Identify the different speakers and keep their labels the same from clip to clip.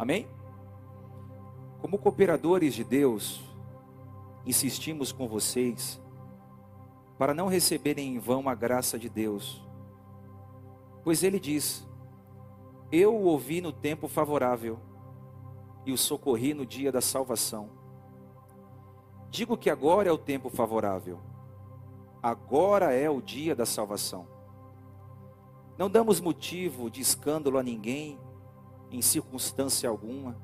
Speaker 1: Amém? Como cooperadores de Deus, insistimos com vocês para não receberem em vão a graça de Deus. Pois ele diz: Eu o ouvi no tempo favorável e o socorri no dia da salvação. Digo que agora é o tempo favorável. Agora é o dia da salvação. Não damos motivo de escândalo a ninguém, em circunstância alguma,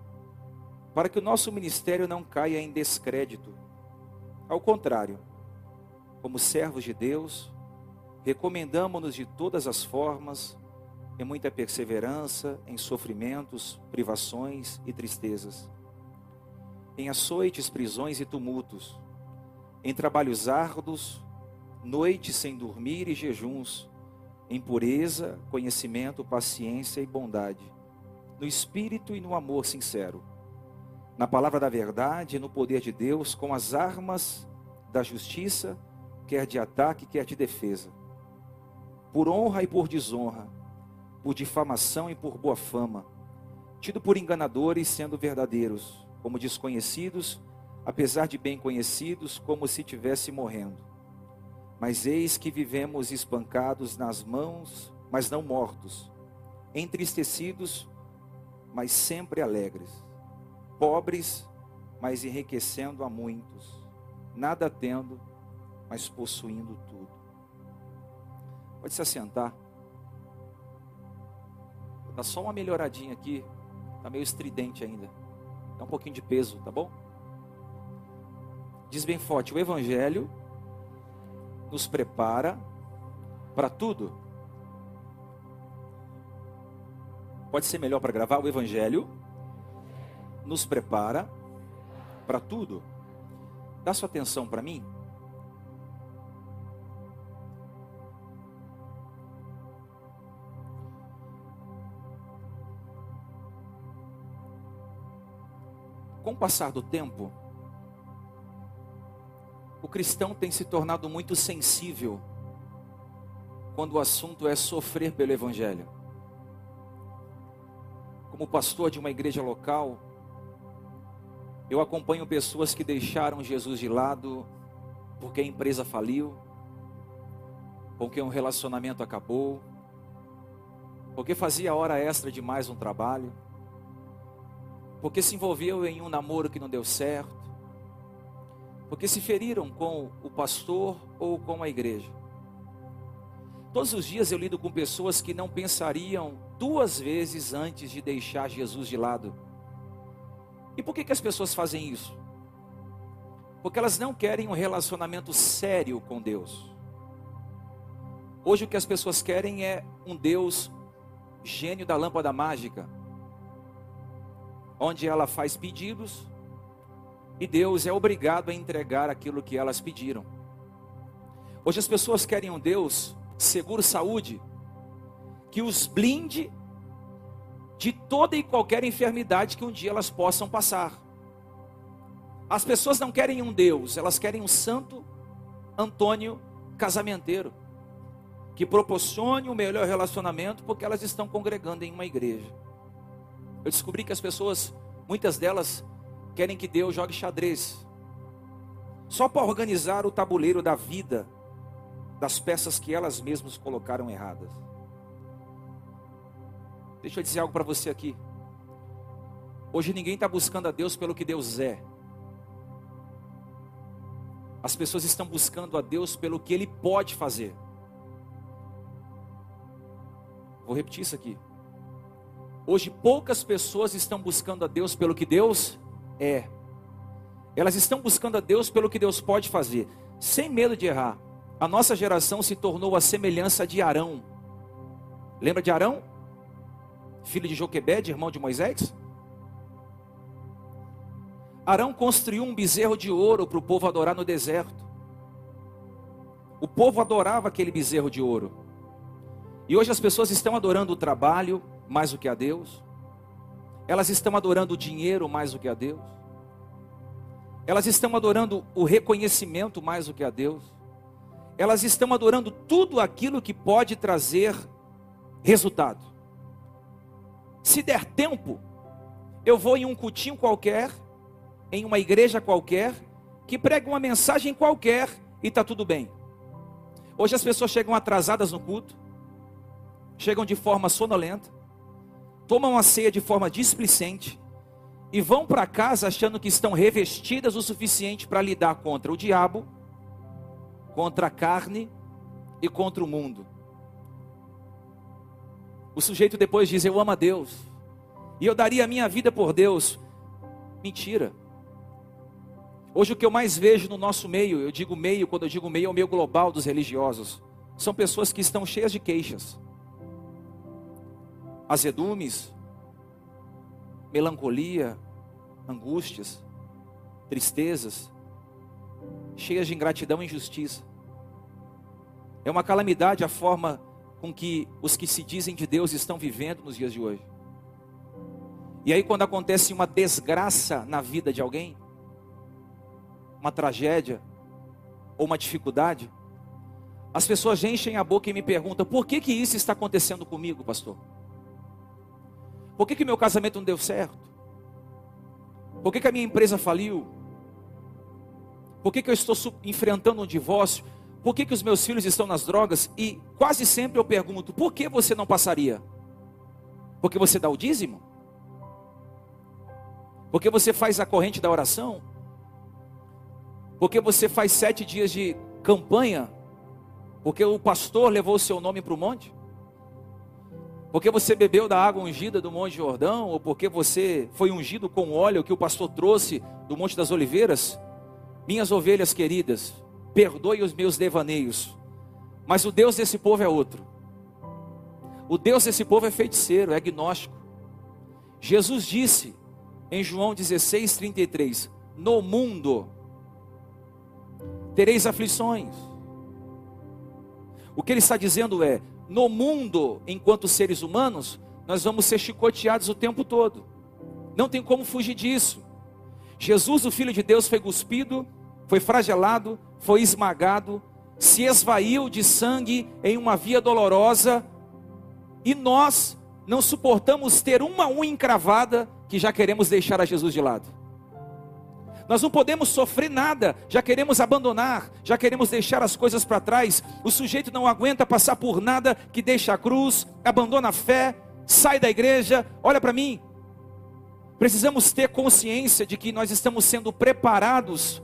Speaker 1: para que o nosso ministério não caia em descrédito. Ao contrário, como servos de Deus, recomendamos-nos de todas as formas, em muita perseverança, em sofrimentos, privações e tristezas, em açoites, prisões e tumultos, em trabalhos árduos, noites sem dormir e jejuns, em pureza, conhecimento, paciência e bondade, no espírito e no amor sincero, na palavra da verdade e no poder de Deus, com as armas da justiça quer de ataque, quer de defesa. Por honra e por desonra, por difamação e por boa fama, tido por enganadores, sendo verdadeiros, como desconhecidos, apesar de bem conhecidos, como se tivesse morrendo. Mas eis que vivemos espancados nas mãos, mas não mortos, entristecidos, mas sempre alegres, pobres, mas enriquecendo a muitos, nada tendo, mas possuindo tudo. Pode se assentar. Dá só uma melhoradinha aqui. Está meio estridente ainda. Dá um pouquinho de peso, tá bom? Diz bem forte: o Evangelho nos prepara para tudo. Pode ser melhor para gravar? O Evangelho nos prepara para tudo. Dá sua atenção para mim. com o passar do tempo, o cristão tem se tornado muito sensível quando o assunto é sofrer pelo Evangelho. Como pastor de uma igreja local, eu acompanho pessoas que deixaram Jesus de lado porque a empresa faliu, porque um relacionamento acabou, porque fazia hora extra de mais um trabalho porque se envolveu em um namoro que não deu certo, porque se feriram com o pastor ou com a igreja. Todos os dias eu lido com pessoas que não pensariam duas vezes antes de deixar Jesus de lado. E por que, que as pessoas fazem isso? Porque elas não querem um relacionamento sério com Deus. Hoje o que as pessoas querem é um Deus gênio da lâmpada mágica onde ela faz pedidos e Deus é obrigado a entregar aquilo que elas pediram. Hoje as pessoas querem um Deus seguro saúde, que os blinde de toda e qualquer enfermidade que um dia elas possam passar. As pessoas não querem um Deus, elas querem um santo Antônio casamenteiro, que proporcione o um melhor relacionamento porque elas estão congregando em uma igreja. Eu descobri que as pessoas, muitas delas, querem que Deus jogue xadrez. Só para organizar o tabuleiro da vida das peças que elas mesmas colocaram erradas. Deixa eu dizer algo para você aqui. Hoje ninguém está buscando a Deus pelo que Deus é. As pessoas estão buscando a Deus pelo que Ele pode fazer. Vou repetir isso aqui. Hoje poucas pessoas estão buscando a Deus pelo que Deus é. Elas estão buscando a Deus pelo que Deus pode fazer, sem medo de errar. A nossa geração se tornou a semelhança de Arão. Lembra de Arão? Filho de Joquebede, irmão de Moisés? Arão construiu um bezerro de ouro para o povo adorar no deserto. O povo adorava aquele bezerro de ouro. E hoje as pessoas estão adorando o trabalho, mais do que a Deus. Elas estão adorando o dinheiro mais do que a Deus. Elas estão adorando o reconhecimento mais do que a Deus. Elas estão adorando tudo aquilo que pode trazer resultado. Se der tempo, eu vou em um cultinho qualquer, em uma igreja qualquer, que prega uma mensagem qualquer e está tudo bem. Hoje as pessoas chegam atrasadas no culto, chegam de forma sonolenta, tomam a ceia de forma displicente e vão para casa achando que estão revestidas o suficiente para lidar contra o diabo, contra a carne e contra o mundo. O sujeito depois diz: Eu amo a Deus, e eu daria a minha vida por Deus. Mentira. Hoje o que eu mais vejo no nosso meio, eu digo meio, quando eu digo meio, é o meio global dos religiosos. São pessoas que estão cheias de queixas, azedumes, melancolia, angústias, tristezas, cheias de ingratidão e injustiça. É uma calamidade a forma com que os que se dizem de Deus estão vivendo nos dias de hoje. E aí, quando acontece uma desgraça na vida de alguém, uma tragédia ou uma dificuldade, as pessoas enchem a boca e me perguntam: por que, que isso está acontecendo comigo, pastor? Por que, que meu casamento não deu certo? Por que, que a minha empresa faliu? Por que, que eu estou enfrentando um divórcio? Por que, que os meus filhos estão nas drogas? E quase sempre eu pergunto: por que você não passaria? Porque você dá o dízimo? Porque você faz a corrente da oração? Porque você faz sete dias de campanha? Porque o pastor levou o seu nome para o monte? Porque você bebeu da água ungida do Monte Jordão? Ou porque você foi ungido com óleo que o pastor trouxe do Monte das Oliveiras? Minhas ovelhas queridas, perdoe os meus devaneios, mas o Deus desse povo é outro. O Deus desse povo é feiticeiro, é agnóstico. Jesus disse em João 16, 33: No mundo tereis aflições. O que ele está dizendo é: no mundo, enquanto seres humanos, nós vamos ser chicoteados o tempo todo. Não tem como fugir disso. Jesus, o Filho de Deus, foi cuspido, foi fragelado, foi esmagado, se esvaiu de sangue em uma via dolorosa, e nós não suportamos ter uma unha encravada que já queremos deixar a Jesus de lado. Nós não podemos sofrer nada, já queremos abandonar, já queremos deixar as coisas para trás. O sujeito não aguenta passar por nada que deixa a cruz, abandona a fé, sai da igreja. Olha para mim. Precisamos ter consciência de que nós estamos sendo preparados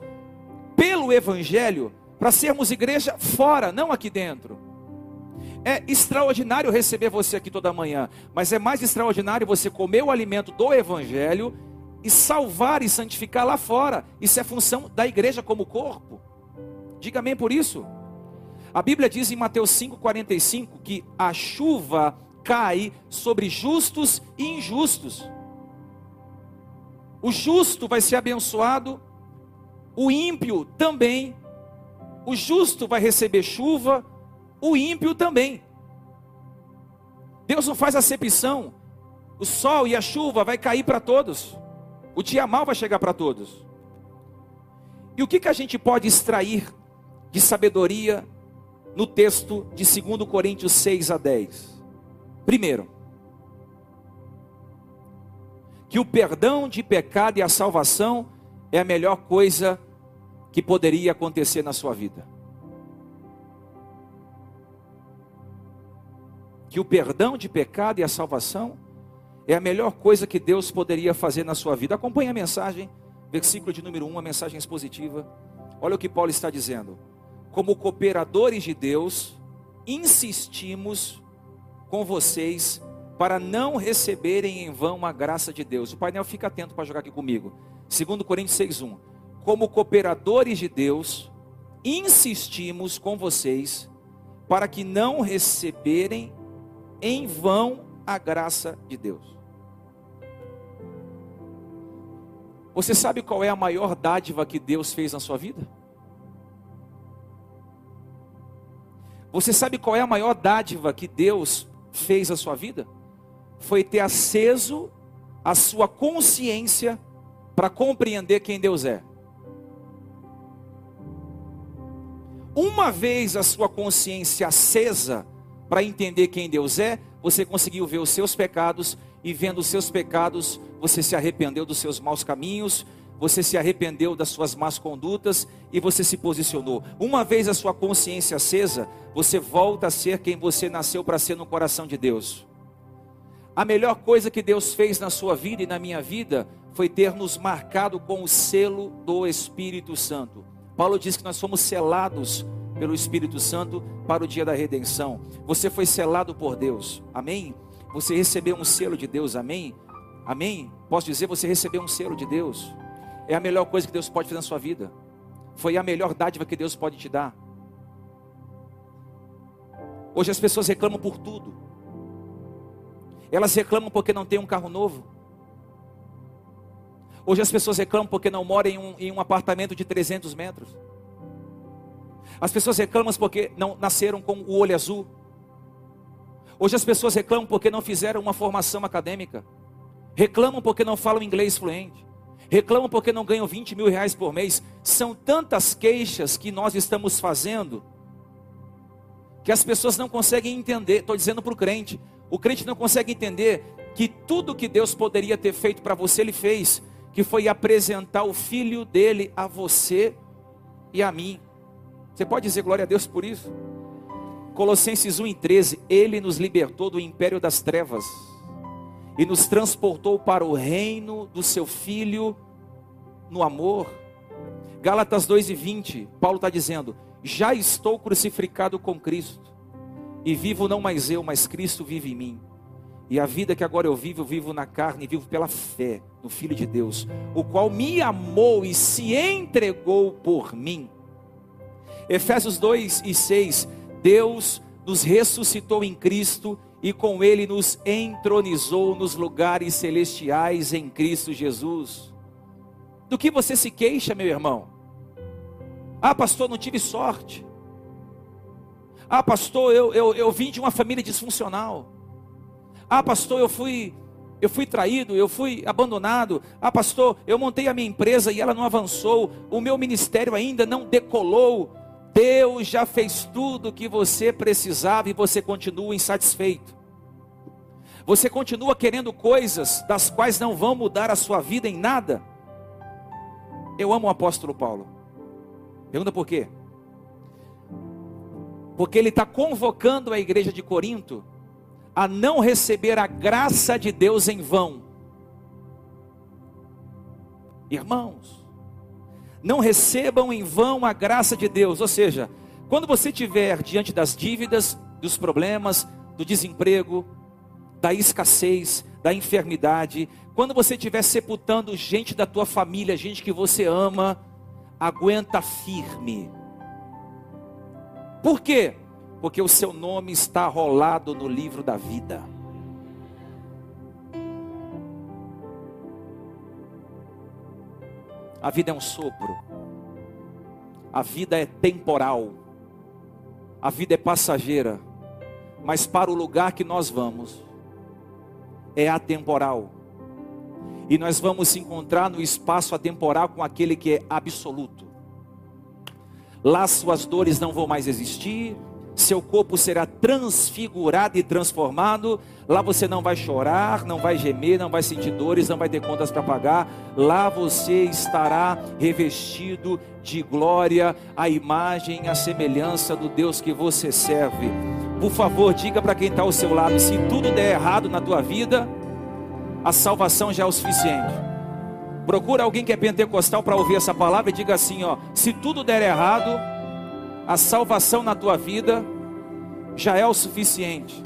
Speaker 1: pelo Evangelho para sermos igreja fora, não aqui dentro. É extraordinário receber você aqui toda manhã, mas é mais extraordinário você comer o alimento do Evangelho e salvar e santificar lá fora. Isso é função da igreja como corpo. Diga amém por isso. A Bíblia diz em Mateus 5,45 que a chuva cai sobre justos e injustos. O justo vai ser abençoado, o ímpio também. O justo vai receber chuva, o ímpio também. Deus não faz acepção. O sol e a chuva vai cair para todos. O dia mal vai chegar para todos. E o que, que a gente pode extrair de sabedoria no texto de 2 Coríntios 6 a 10? Primeiro, que o perdão de pecado e a salvação é a melhor coisa que poderia acontecer na sua vida. que o perdão de pecado e a salvação é a melhor coisa que Deus poderia fazer na sua vida. Acompanhe a mensagem, versículo de número 1, a mensagem expositiva. Olha o que Paulo está dizendo. Como cooperadores de Deus, insistimos com vocês para não receberem em vão a graça de Deus. O painel fica atento para jogar aqui comigo. 2 Coríntios 6:1. Como cooperadores de Deus, insistimos com vocês para que não receberem em vão a graça de Deus. Você sabe qual é a maior dádiva que Deus fez na sua vida? Você sabe qual é a maior dádiva que Deus fez na sua vida? Foi ter aceso a sua consciência para compreender quem Deus é. Uma vez a sua consciência acesa, para entender quem Deus é, você conseguiu ver os seus pecados e vendo os seus pecados, você se arrependeu dos seus maus caminhos, você se arrependeu das suas más condutas e você se posicionou. Uma vez a sua consciência acesa, você volta a ser quem você nasceu para ser no coração de Deus. A melhor coisa que Deus fez na sua vida e na minha vida foi ter nos marcado com o selo do Espírito Santo. Paulo diz que nós somos selados pelo Espírito Santo para o dia da redenção. Você foi selado por Deus. Amém? Você recebeu um selo de Deus. Amém? Amém? Posso dizer, você recebeu um selo de Deus. É a melhor coisa que Deus pode fazer na sua vida. Foi a melhor dádiva que Deus pode te dar. Hoje as pessoas reclamam por tudo. Elas reclamam porque não tem um carro novo. Hoje as pessoas reclamam porque não moram em um, em um apartamento de 300 metros. As pessoas reclamam porque não nasceram com o olho azul. Hoje as pessoas reclamam porque não fizeram uma formação acadêmica. Reclamam porque não falam inglês fluente. Reclamam porque não ganham 20 mil reais por mês. São tantas queixas que nós estamos fazendo que as pessoas não conseguem entender. Estou dizendo para o crente: o crente não consegue entender que tudo que Deus poderia ter feito para você, Ele fez, que foi apresentar o Filho dele a você e a mim. Você pode dizer glória a Deus por isso? Colossenses 1,13: Ele nos libertou do império das trevas e nos transportou para o reino do seu Filho no amor. Gálatas 2,20, Paulo está dizendo: Já estou crucificado com Cristo e vivo não mais eu, mas Cristo vive em mim. E a vida que agora eu vivo, eu vivo na carne, vivo pela fé no Filho de Deus, o qual me amou e se entregou por mim. Efésios 2 e 6, Deus nos ressuscitou em Cristo e com Ele nos entronizou nos lugares celestiais em Cristo Jesus. Do que você se queixa, meu irmão? Ah, pastor, não tive sorte. Ah, pastor, eu, eu, eu vim de uma família disfuncional. Ah, pastor, eu fui eu fui traído, eu fui abandonado. Ah, pastor, eu montei a minha empresa e ela não avançou. O meu ministério ainda não decolou. Deus já fez tudo o que você precisava e você continua insatisfeito. Você continua querendo coisas das quais não vão mudar a sua vida em nada. Eu amo o apóstolo Paulo. Pergunta por quê? Porque ele está convocando a igreja de Corinto a não receber a graça de Deus em vão. Irmãos, não recebam em vão a graça de Deus. Ou seja, quando você estiver diante das dívidas, dos problemas, do desemprego, da escassez, da enfermidade, quando você estiver sepultando gente da tua família, gente que você ama, aguenta firme por quê? Porque o seu nome está rolado no livro da vida. A vida é um sopro. A vida é temporal. A vida é passageira. Mas para o lugar que nós vamos, é atemporal. E nós vamos se encontrar no espaço atemporal com aquele que é absoluto. Lá suas dores não vão mais existir, seu corpo será transfigurado e transformado. Lá você não vai chorar, não vai gemer, não vai sentir dores, não vai ter contas para pagar. Lá você estará revestido de glória, a imagem, a semelhança do Deus que você serve. Por favor, diga para quem está ao seu lado: se tudo der errado na tua vida, a salvação já é o suficiente. Procura alguém que é pentecostal para ouvir essa palavra e diga assim: ó, se tudo der errado, a salvação na tua vida já é o suficiente.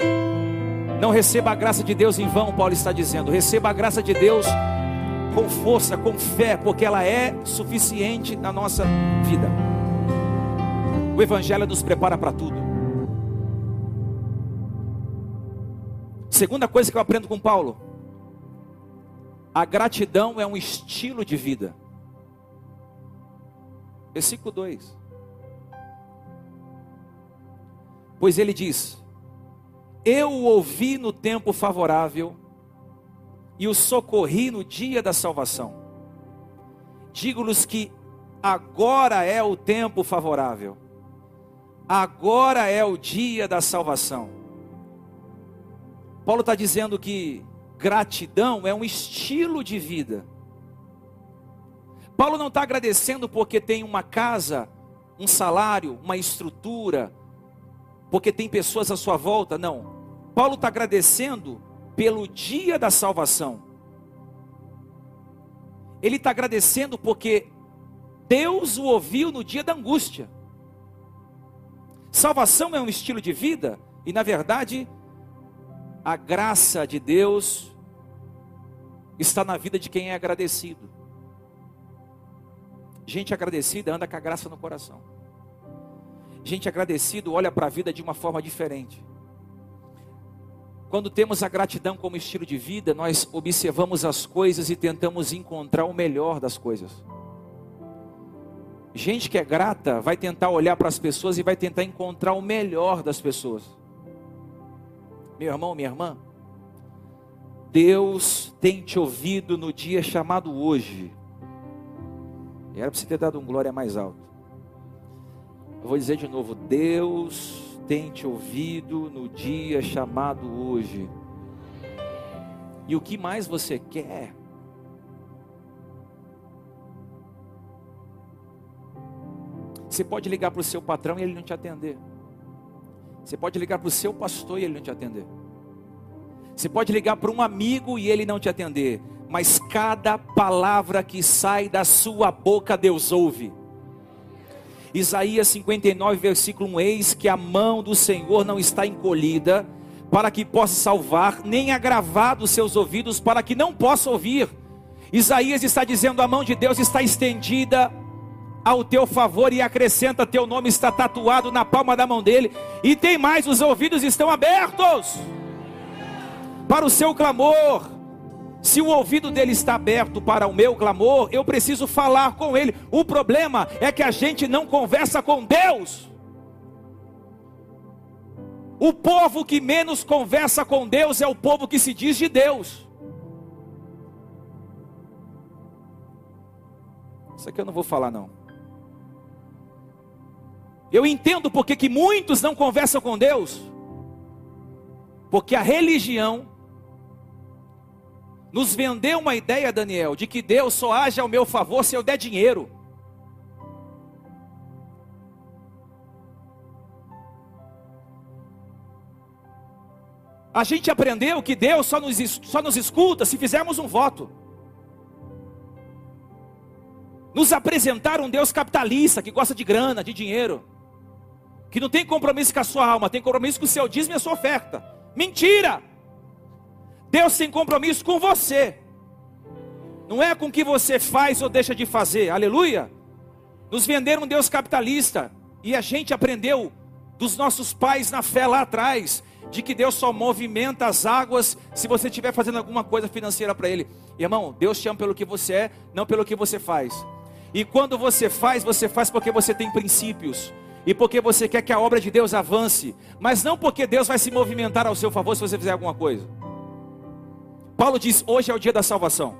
Speaker 1: Não receba a graça de Deus em vão, Paulo está dizendo. Receba a graça de Deus com força, com fé, porque ela é suficiente na nossa vida. O Evangelho nos prepara para tudo. Segunda coisa que eu aprendo com Paulo: a gratidão é um estilo de vida. Versículo 2. Pois ele diz: Eu o ouvi no tempo favorável e o socorri no dia da salvação. Digo-lhes que agora é o tempo favorável, agora é o dia da salvação. Paulo está dizendo que gratidão é um estilo de vida. Paulo não está agradecendo porque tem uma casa, um salário, uma estrutura, porque tem pessoas à sua volta, não. Paulo está agradecendo pelo dia da salvação. Ele está agradecendo porque Deus o ouviu no dia da angústia. Salvação é um estilo de vida, e na verdade, a graça de Deus está na vida de quem é agradecido. Gente agradecida anda com a graça no coração. Gente agradecido olha para a vida de uma forma diferente. Quando temos a gratidão como estilo de vida, nós observamos as coisas e tentamos encontrar o melhor das coisas. Gente que é grata vai tentar olhar para as pessoas e vai tentar encontrar o melhor das pessoas. Meu irmão, minha irmã, Deus tem te ouvido no dia chamado hoje. Era para você ter dado um glória mais alto. Eu vou dizer de novo: Deus tem te ouvido no dia chamado hoje. E o que mais você quer? Você pode ligar para o seu patrão e ele não te atender. Você pode ligar para o seu pastor e ele não te atender. Você pode ligar para um amigo e ele não te atender. Mas cada palavra que sai da sua boca, Deus ouve. Isaías 59, versículo 1: Eis que a mão do Senhor não está encolhida, para que possa salvar, nem agravado os seus ouvidos, para que não possa ouvir. Isaías está dizendo: a mão de Deus está estendida ao teu favor e acrescenta: teu nome está tatuado na palma da mão dele, e tem mais: os ouvidos estão abertos para o seu clamor se o ouvido dele está aberto para o meu clamor, eu preciso falar com ele. O problema é que a gente não conversa com Deus. O povo que menos conversa com Deus é o povo que se diz de Deus. Isso aqui eu não vou falar não. Eu entendo porque que muitos não conversam com Deus. Porque a religião nos vendeu uma ideia, Daniel, de que Deus só age ao meu favor se eu der dinheiro. A gente aprendeu que Deus só nos, só nos escuta se fizermos um voto. Nos apresentaram um Deus capitalista, que gosta de grana, de dinheiro, que não tem compromisso com a sua alma, tem compromisso com o seu dízimo e a sua oferta. Mentira! Deus tem compromisso com você. Não é com o que você faz ou deixa de fazer. Aleluia. Nos venderam um Deus capitalista. E a gente aprendeu dos nossos pais na fé lá atrás. De que Deus só movimenta as águas se você estiver fazendo alguma coisa financeira para Ele. Irmão, Deus te ama pelo que você é, não pelo que você faz. E quando você faz, você faz porque você tem princípios. E porque você quer que a obra de Deus avance. Mas não porque Deus vai se movimentar ao seu favor se você fizer alguma coisa. Paulo diz: hoje é o dia da salvação.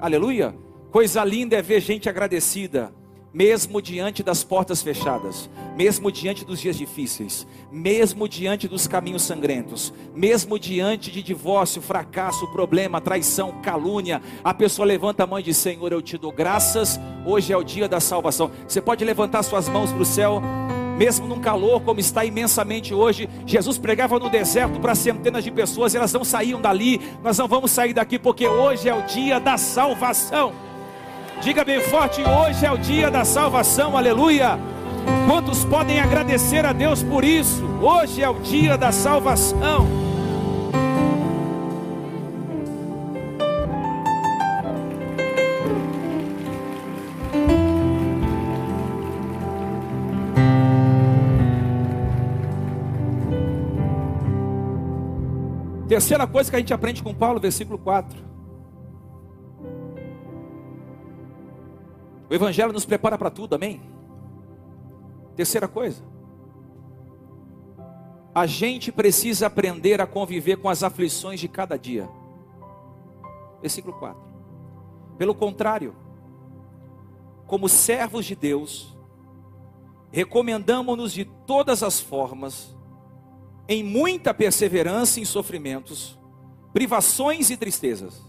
Speaker 1: Aleluia. Coisa linda é ver gente agradecida, mesmo diante das portas fechadas, mesmo diante dos dias difíceis, mesmo diante dos caminhos sangrentos, mesmo diante de divórcio, fracasso, problema, traição, calúnia. A pessoa levanta a mão e diz: Senhor, eu te dou graças. Hoje é o dia da salvação. Você pode levantar suas mãos para o céu mesmo num calor como está imensamente hoje, Jesus pregava no deserto para centenas de pessoas e elas não saíam dali. Nós não vamos sair daqui porque hoje é o dia da salvação. Diga bem forte: hoje é o dia da salvação, aleluia. Quantos podem agradecer a Deus por isso? Hoje é o dia da salvação. Terceira coisa que a gente aprende com Paulo, versículo 4. O Evangelho nos prepara para tudo, amém? Terceira coisa. A gente precisa aprender a conviver com as aflições de cada dia. Versículo 4. Pelo contrário, como servos de Deus, recomendamos-nos de todas as formas em muita perseverança em sofrimentos, privações e tristezas.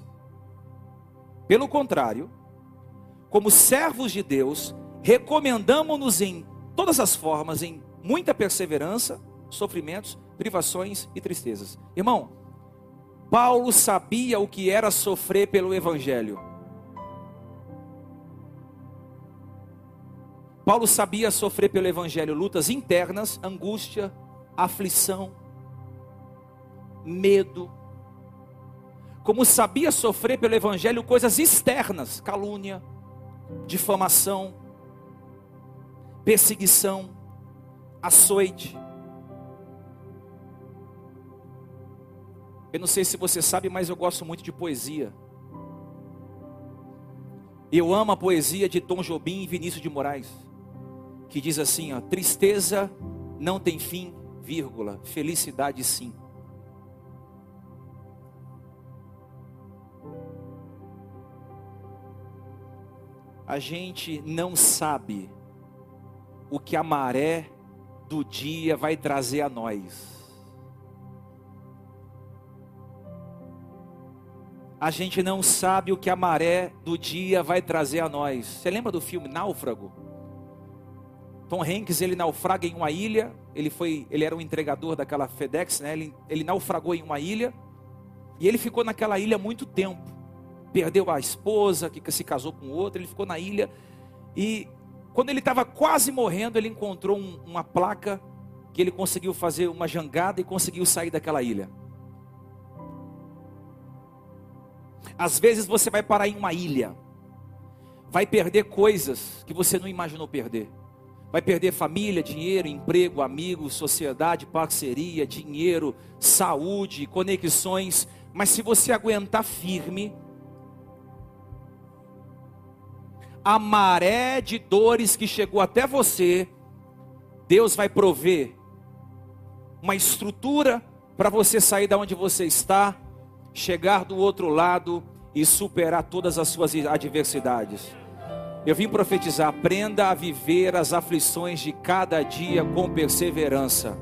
Speaker 1: Pelo contrário, como servos de Deus, recomendamos-nos em todas as formas, em muita perseverança, sofrimentos, privações e tristezas. Irmão, Paulo sabia o que era sofrer pelo Evangelho. Paulo sabia sofrer pelo Evangelho lutas internas, angústia, aflição, medo. Como sabia sofrer pelo Evangelho coisas externas, calúnia, difamação, perseguição, açoite. Eu não sei se você sabe, mas eu gosto muito de poesia. Eu amo a poesia de Tom Jobim e Vinícius de Moraes, que diz assim: ó, tristeza não tem fim, vírgula, felicidade sim. A gente não sabe o que a maré do dia vai trazer a nós. A gente não sabe o que a maré do dia vai trazer a nós. Você lembra do filme Náufrago? Tom Hanks, ele naufraga em uma ilha, ele foi, ele era um entregador daquela FedEx, né? Ele, ele naufragou em uma ilha e ele ficou naquela ilha muito tempo. Perdeu a esposa, que se casou com outra, ele ficou na ilha e quando ele estava quase morrendo, ele encontrou um, uma placa que ele conseguiu fazer uma jangada e conseguiu sair daquela ilha. Às vezes você vai parar em uma ilha, vai perder coisas que você não imaginou perder. Vai perder família, dinheiro, emprego, amigos, sociedade, parceria, dinheiro, saúde, conexões. Mas se você aguentar firme, a maré de dores que chegou até você, Deus vai prover uma estrutura para você sair da onde você está chegar do outro lado e superar todas as suas adversidades. Eu vim profetizar: aprenda a viver as aflições de cada dia com perseverança.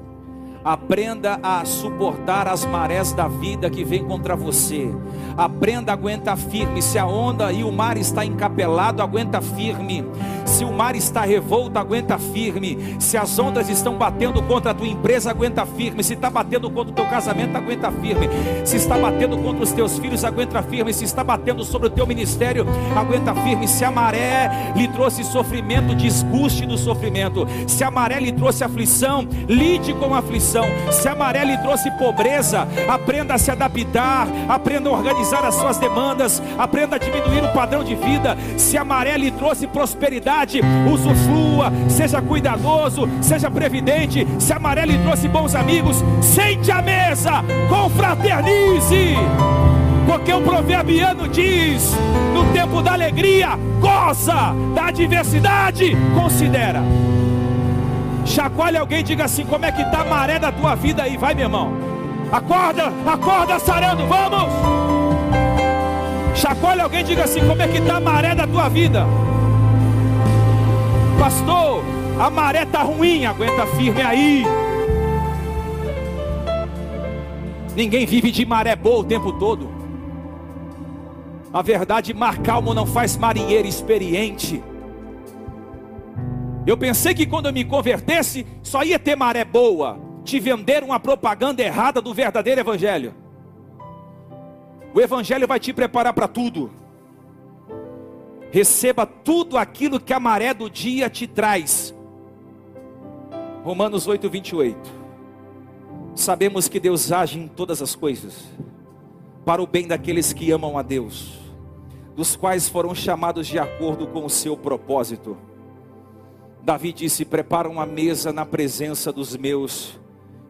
Speaker 1: Aprenda a suportar as marés da vida que vem contra você. Aprenda a aguentar firme. Se a onda e o mar está encapelado, aguenta firme. Se o mar está revolto, aguenta firme. Se as ondas estão batendo contra a tua empresa, aguenta firme. Se está batendo contra o teu casamento, aguenta firme. Se está batendo contra os teus filhos, aguenta firme. Se está batendo sobre o teu ministério, aguenta firme. Se a maré lhe trouxe sofrimento, desguste do sofrimento. Se a maré lhe trouxe aflição, lide com a aflição. Se a maré lhe trouxe pobreza, aprenda a se adaptar, aprenda a organizar as suas demandas, aprenda a diminuir o padrão de vida. Se a maré lhe trouxe prosperidade, usufrua, seja cuidadoso, seja previdente. Se a maré lhe trouxe bons amigos, sente a mesa, confraternize. Porque o proverbiano diz: no tempo da alegria, goza, da adversidade, considera. Chacoalhe alguém, diga assim: como é que está a maré da tua vida aí? Vai, meu irmão. Acorda, acorda, sarando, vamos. Chacoalhe alguém, diga assim: como é que está a maré da tua vida? Pastor, a maré está ruim, aguenta firme aí. Ninguém vive de maré boa o tempo todo. A verdade, mar calmo não faz marinheiro experiente. Eu pensei que quando eu me convertesse, só ia ter maré boa. Te vender uma propaganda errada do verdadeiro Evangelho. O Evangelho vai te preparar para tudo. Receba tudo aquilo que a maré do dia te traz. Romanos 8, 28. Sabemos que Deus age em todas as coisas, para o bem daqueles que amam a Deus, dos quais foram chamados de acordo com o seu propósito. Davi disse: Prepara uma mesa na presença dos meus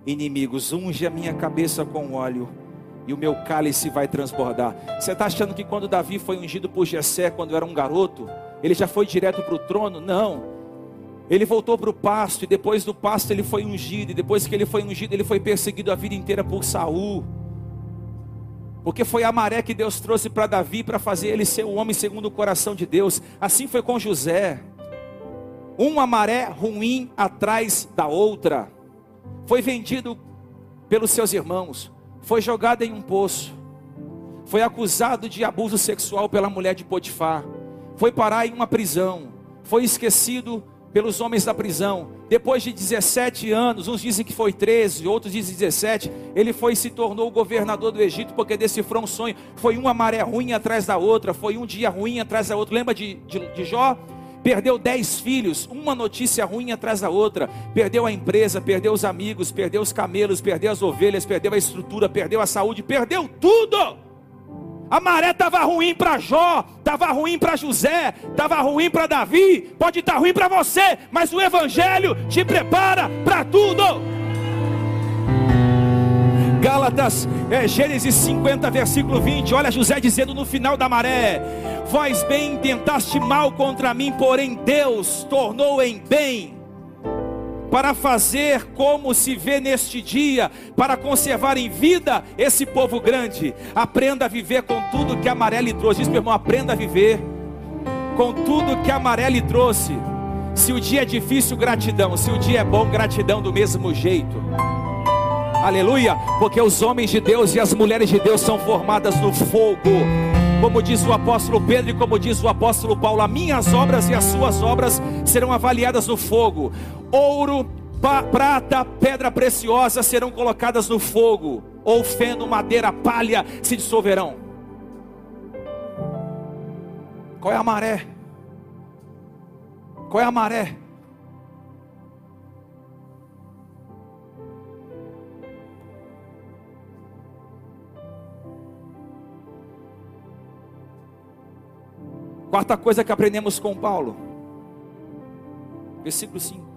Speaker 1: inimigos, unge a minha cabeça com óleo, e o meu cálice vai transbordar. Você está achando que quando Davi foi ungido por Jessé, quando era um garoto, ele já foi direto para o trono? Não. Ele voltou para o pasto, e depois do pasto ele foi ungido, e depois que ele foi ungido, ele foi perseguido a vida inteira por Saul. Porque foi a maré que Deus trouxe para Davi para fazer ele ser o homem segundo o coração de Deus. Assim foi com José uma maré ruim atrás da outra. Foi vendido pelos seus irmãos, foi jogado em um poço, foi acusado de abuso sexual pela mulher de Potifar, foi parar em uma prisão, foi esquecido pelos homens da prisão. Depois de 17 anos, uns dizem que foi 13, outros dizem 17, ele foi e se tornou governador do Egito porque decifrou um sonho. Foi uma maré ruim atrás da outra, foi um dia ruim atrás da outra. Lembra de, de, de Jó? Perdeu dez filhos, uma notícia ruim atrás da outra. Perdeu a empresa, perdeu os amigos, perdeu os camelos, perdeu as ovelhas, perdeu a estrutura, perdeu a saúde, perdeu tudo. A maré estava ruim para Jó, estava ruim para José, estava ruim para Davi, pode estar tá ruim para você, mas o Evangelho te prepara para tudo. Gálatas, é, Gênesis 50, versículo 20. Olha José dizendo no final da maré: Vós bem tentaste mal contra mim, porém Deus tornou em bem para fazer como se vê neste dia, para conservar em vida esse povo grande. Aprenda a viver com tudo que a maré lhe trouxe. Diz, meu irmão, aprenda a viver com tudo que a maré lhe trouxe. Se o dia é difícil, gratidão. Se o dia é bom, gratidão do mesmo jeito. Aleluia, porque os homens de Deus e as mulheres de Deus são formadas no fogo. Como diz o apóstolo Pedro e como diz o apóstolo Paulo, as minhas obras e as suas obras serão avaliadas no fogo ouro, prata, pedra preciosa serão colocadas no fogo, ou feno, madeira, palha se dissolverão. Qual é a maré? Qual é a maré? Quarta coisa que aprendemos com Paulo, versículo 5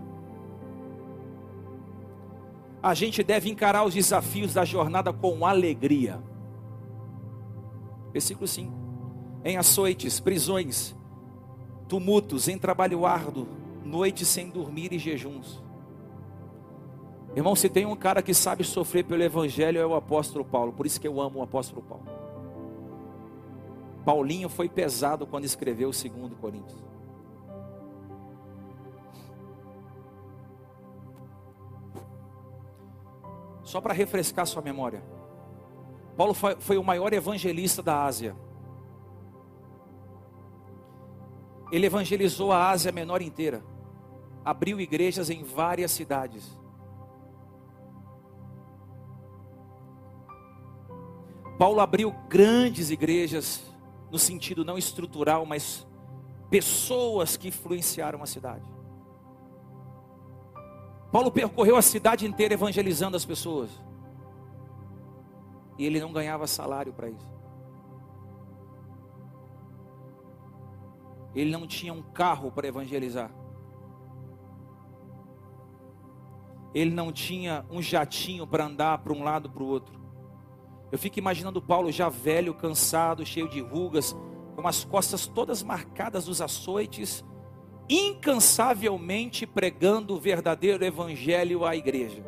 Speaker 1: a gente deve encarar os desafios da jornada com alegria. Versículo 5: Em açoites, prisões, tumultos, em trabalho árduo, noites sem dormir e jejuns. Irmão, se tem um cara que sabe sofrer pelo Evangelho é o apóstolo Paulo, por isso que eu amo o apóstolo Paulo. Paulinho foi pesado quando escreveu o segundo Coríntios. Só para refrescar sua memória. Paulo foi, foi o maior evangelista da Ásia. Ele evangelizou a Ásia Menor inteira. Abriu igrejas em várias cidades. Paulo abriu grandes igrejas, no sentido não estrutural, mas pessoas que influenciaram a cidade. Paulo percorreu a cidade inteira evangelizando as pessoas. E ele não ganhava salário para isso. Ele não tinha um carro para evangelizar. Ele não tinha um jatinho para andar para um lado para o outro. Eu fico imaginando Paulo já velho, cansado, cheio de rugas, com as costas todas marcadas dos açoites incansavelmente pregando o verdadeiro evangelho à igreja.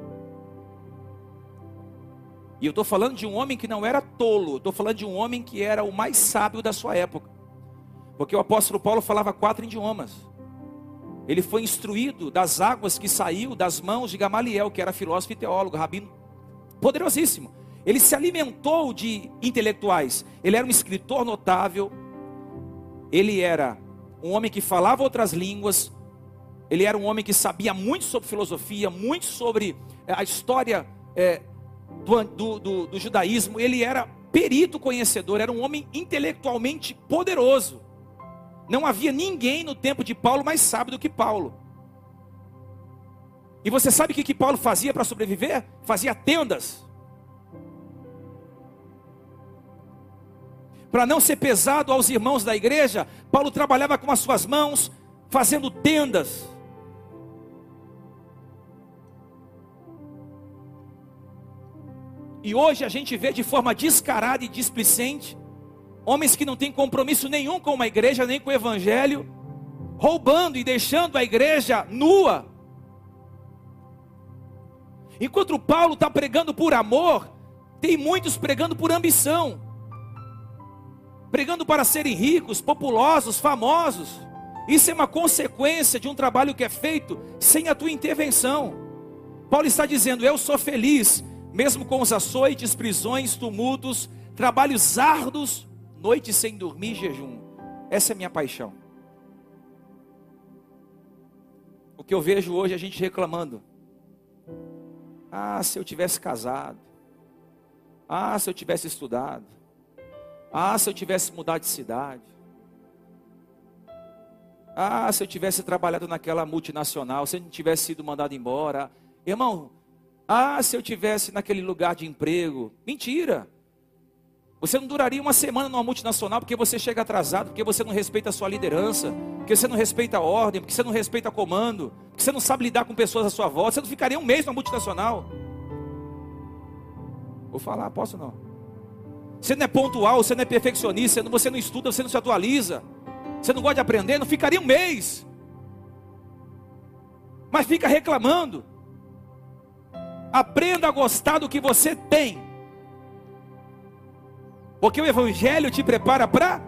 Speaker 1: E eu estou falando de um homem que não era tolo, estou falando de um homem que era o mais sábio da sua época. Porque o apóstolo Paulo falava quatro idiomas. Ele foi instruído das águas que saiu das mãos de Gamaliel, que era filósofo e teólogo, rabino poderosíssimo. Ele se alimentou de intelectuais. Ele era um escritor notável. Ele era um homem que falava outras línguas, ele era um homem que sabia muito sobre filosofia, muito sobre eh, a história é, do, do, do, do judaísmo, ele era perito conhecedor, era um homem intelectualmente poderoso. Não havia ninguém no tempo de Paulo mais sábio do que Paulo. E você sabe o que, que Paulo fazia para sobreviver? Fazia tendas. Para não ser pesado aos irmãos da igreja, Paulo trabalhava com as suas mãos, fazendo tendas. E hoje a gente vê de forma descarada e displicente homens que não têm compromisso nenhum com uma igreja, nem com o evangelho, roubando e deixando a igreja nua. Enquanto Paulo está pregando por amor, tem muitos pregando por ambição pregando para serem ricos, populosos, famosos. Isso é uma consequência de um trabalho que é feito sem a tua intervenção. Paulo está dizendo: Eu sou feliz mesmo com os açoites, prisões, tumultos, trabalhos árduos, noites sem dormir e jejum. Essa é a minha paixão. O que eu vejo hoje é a gente reclamando. Ah, se eu tivesse casado. Ah, se eu tivesse estudado. Ah, se eu tivesse mudado de cidade. Ah, se eu tivesse trabalhado naquela multinacional, se eu não tivesse sido mandado embora. Irmão, ah, se eu tivesse naquele lugar de emprego. Mentira. Você não duraria uma semana numa multinacional porque você chega atrasado, porque você não respeita a sua liderança, porque você não respeita a ordem, porque você não respeita comando, porque você não sabe lidar com pessoas à sua volta. Você não ficaria um mês numa multinacional. Vou falar, posso não? Você não é pontual, você não é perfeccionista, você não estuda, você não se atualiza. Você não gosta de aprender, não ficaria um mês. Mas fica reclamando. Aprenda a gostar do que você tem. Porque o Evangelho te prepara para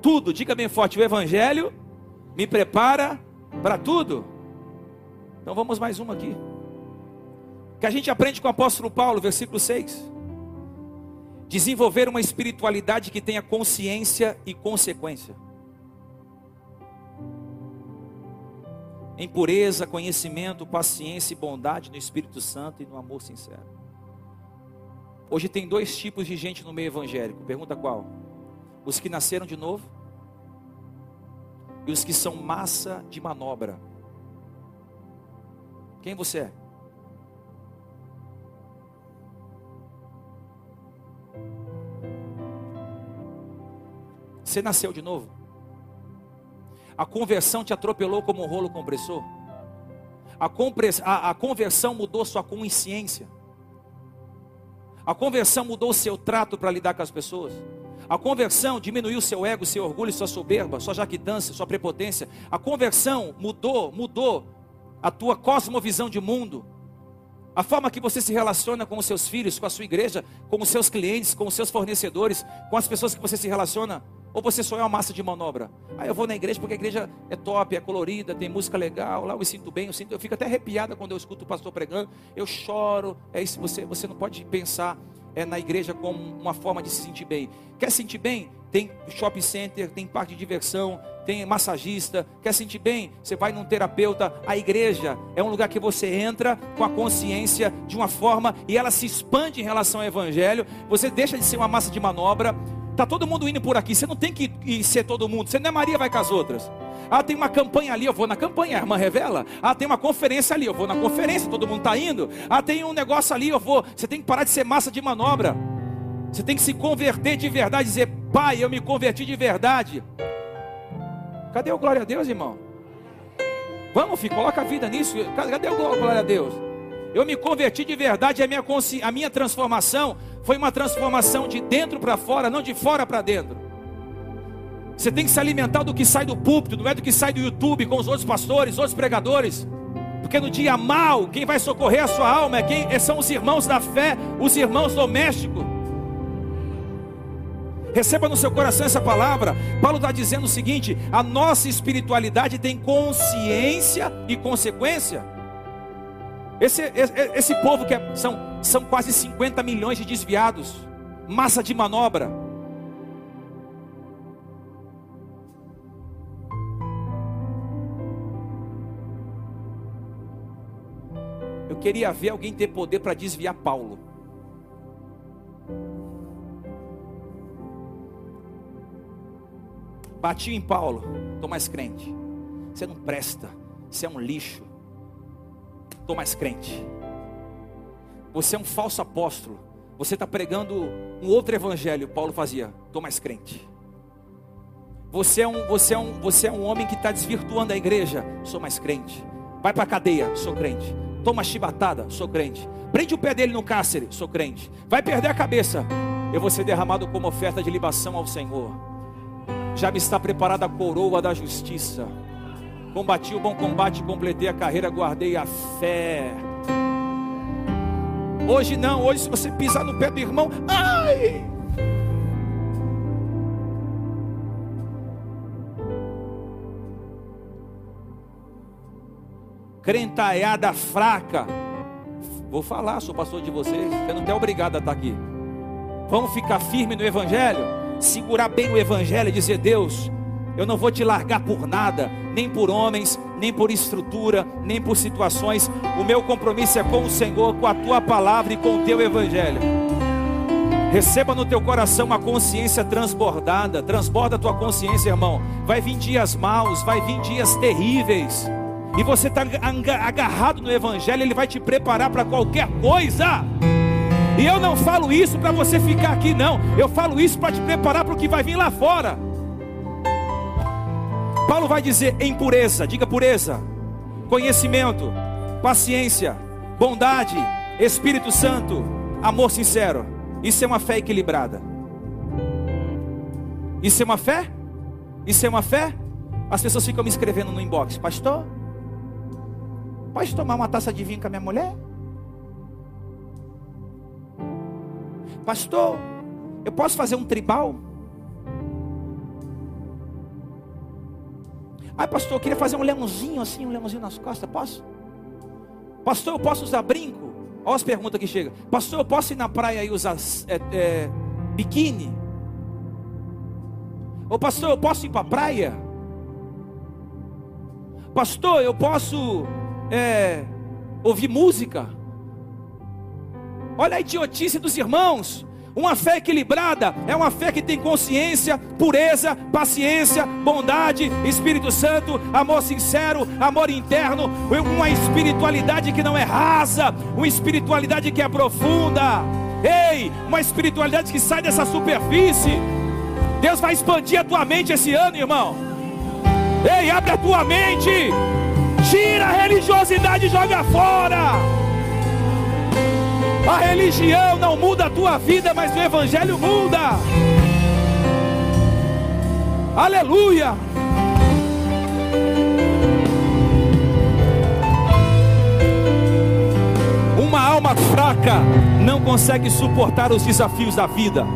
Speaker 1: tudo. Diga bem forte: o Evangelho me prepara para tudo. Então vamos mais uma aqui. Que a gente aprende com o apóstolo Paulo, versículo 6. Desenvolver uma espiritualidade que tenha consciência e consequência. Em pureza, conhecimento, paciência e bondade no Espírito Santo e no amor sincero. Hoje tem dois tipos de gente no meio evangélico. Pergunta qual? Os que nasceram de novo e os que são massa de manobra. Quem você é? Você nasceu de novo? A conversão te atropelou como um rolo compressor? A, a, a conversão mudou sua consciência? A conversão mudou seu trato para lidar com as pessoas. A conversão diminuiu seu ego, seu orgulho, sua soberba, sua jaquitância, sua prepotência. A conversão mudou, mudou a tua cosmovisão de mundo. A forma que você se relaciona com os seus filhos, com a sua igreja, com os seus clientes, com os seus fornecedores, com as pessoas que você se relaciona. Ou você só é uma massa de manobra? Ah, eu vou na igreja porque a igreja é top, é colorida, tem música legal, lá eu me sinto bem, eu, sinto, eu fico até arrepiada quando eu escuto o pastor pregando, eu choro. É isso, você, você não pode pensar é, na igreja como uma forma de se sentir bem. Quer sentir bem? Tem shopping center, tem parque de diversão, tem massagista. Quer sentir bem? Você vai num terapeuta. A igreja é um lugar que você entra com a consciência de uma forma e ela se expande em relação ao evangelho. Você deixa de ser uma massa de manobra Tá todo mundo indo por aqui. Você não tem que ir ser todo mundo. Você não é Maria, vai com as outras. Ah, tem uma campanha ali, eu vou na campanha, a irmã revela. Ah, tem uma conferência ali, eu vou na conferência, todo mundo está indo. Ah, tem um negócio ali, eu vou. Você tem que parar de ser massa de manobra. Você tem que se converter de verdade, dizer, pai, eu me converti de verdade. Cadê o glória a Deus, irmão? Vamos, filho, coloca a vida nisso. Cadê o glória a Deus? Eu me converti de verdade, a minha, a minha transformação foi uma transformação de dentro para fora, não de fora para dentro. Você tem que se alimentar do que sai do púlpito, não é do que sai do YouTube com os outros pastores, outros pregadores. Porque no dia mal, quem vai socorrer a sua alma é quem é, são os irmãos da fé, os irmãos domésticos. Receba no seu coração essa palavra. Paulo está dizendo o seguinte: a nossa espiritualidade tem consciência e consequência. Esse, esse, esse povo que é, são, são quase 50 milhões de desviados, massa de manobra. Eu queria ver alguém ter poder para desviar Paulo. Bati em Paulo, estou mais crente. Você não presta, você é um lixo estou mais crente. Você é um falso apóstolo. Você está pregando um outro evangelho. Paulo fazia, estou mais crente. Você é um, você é um, você é um homem que está desvirtuando a igreja. Sou mais crente. Vai para a cadeia, sou crente. Toma chibatada, sou crente. Prende o pé dele no cárcere, sou crente. Vai perder a cabeça. Eu vou ser derramado como oferta de libação ao Senhor. Já me está preparada a coroa da justiça. Combati o bom combate, completei a carreira, guardei a fé. Hoje não, hoje se você pisar no pé do irmão, ai! Crentaiada fraca. Vou falar, sou pastor de vocês. Você não é obrigado a estar aqui. Vamos ficar firme no Evangelho, segurar bem o Evangelho e dizer: Deus, eu não vou te largar por nada, nem por homens, nem por estrutura, nem por situações. O meu compromisso é com o Senhor, com a tua palavra e com o teu Evangelho. Receba no teu coração uma consciência transbordada. Transborda a tua consciência, irmão. Vai vir dias maus, vai vir dias terríveis. E você está agarrado no Evangelho, ele vai te preparar para qualquer coisa. E eu não falo isso para você ficar aqui, não. Eu falo isso para te preparar para o que vai vir lá fora. Paulo vai dizer em pureza, diga pureza, conhecimento, paciência, bondade, Espírito Santo, amor sincero. Isso é uma fé equilibrada. Isso é uma fé? Isso é uma fé? As pessoas ficam me escrevendo no inbox, pastor. Pode tomar uma taça de vinho com a minha mulher? Pastor, eu posso fazer um tribal? Ai, pastor, eu queria fazer um leãozinho assim, um leãozinho nas costas, posso? Pastor, eu posso usar brinco? Olha as perguntas que chegam. Pastor, eu posso ir na praia e usar é, é, biquíni? Ô pastor, eu posso ir para a praia? Pastor, eu posso é, ouvir música? Olha a idiotice dos irmãos. Uma fé equilibrada é uma fé que tem consciência, pureza, paciência, bondade, Espírito Santo, amor sincero, amor interno, uma espiritualidade que não é rasa, uma espiritualidade que é profunda. Ei, uma espiritualidade que sai dessa superfície. Deus vai expandir a tua mente esse ano, irmão. Ei, abre a tua mente. Tira a religiosidade e joga fora. A religião não muda a tua vida, mas o Evangelho muda. Aleluia. Uma alma fraca não consegue suportar os desafios da vida.